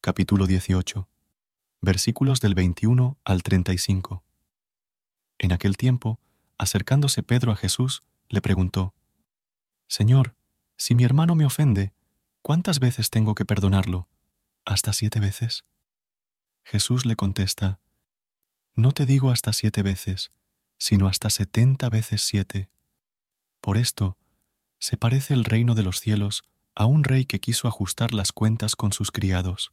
Capítulo 18. Versículos del 21 al 35. En aquel tiempo, acercándose Pedro a Jesús, le preguntó, Señor, si mi hermano me ofende, ¿cuántas veces tengo que perdonarlo? ¿Hasta siete veces? Jesús le contesta, No te digo hasta siete veces, sino hasta setenta veces siete. Por esto, se parece el reino de los cielos a un rey que quiso ajustar las cuentas con sus criados.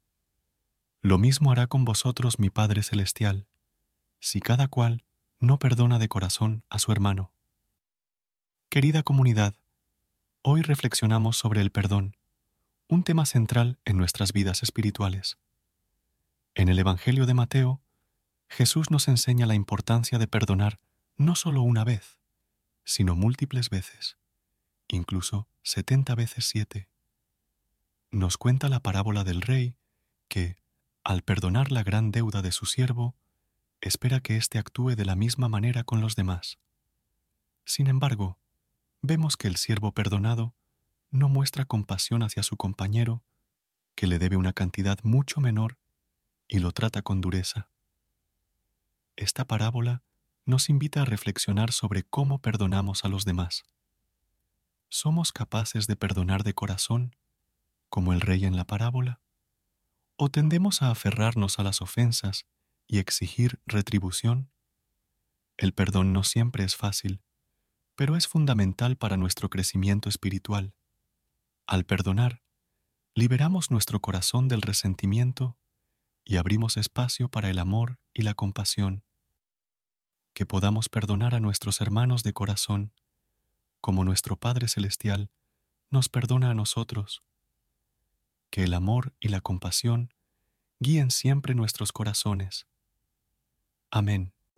Lo mismo hará con vosotros mi Padre Celestial, si cada cual no perdona de corazón a su hermano. Querida comunidad, hoy reflexionamos sobre el perdón, un tema central en nuestras vidas espirituales. En el Evangelio de Mateo, Jesús nos enseña la importancia de perdonar no solo una vez, sino múltiples veces, incluso setenta veces siete. Nos cuenta la parábola del rey que, al perdonar la gran deuda de su siervo, espera que éste actúe de la misma manera con los demás. Sin embargo, vemos que el siervo perdonado no muestra compasión hacia su compañero, que le debe una cantidad mucho menor, y lo trata con dureza. Esta parábola nos invita a reflexionar sobre cómo perdonamos a los demás. ¿Somos capaces de perdonar de corazón, como el rey en la parábola? ¿O tendemos a aferrarnos a las ofensas y exigir retribución? El perdón no siempre es fácil, pero es fundamental para nuestro crecimiento espiritual. Al perdonar, liberamos nuestro corazón del resentimiento y abrimos espacio para el amor y la compasión. Que podamos perdonar a nuestros hermanos de corazón como nuestro Padre Celestial nos perdona a nosotros. Que el amor y la compasión guíen siempre nuestros corazones. Amén.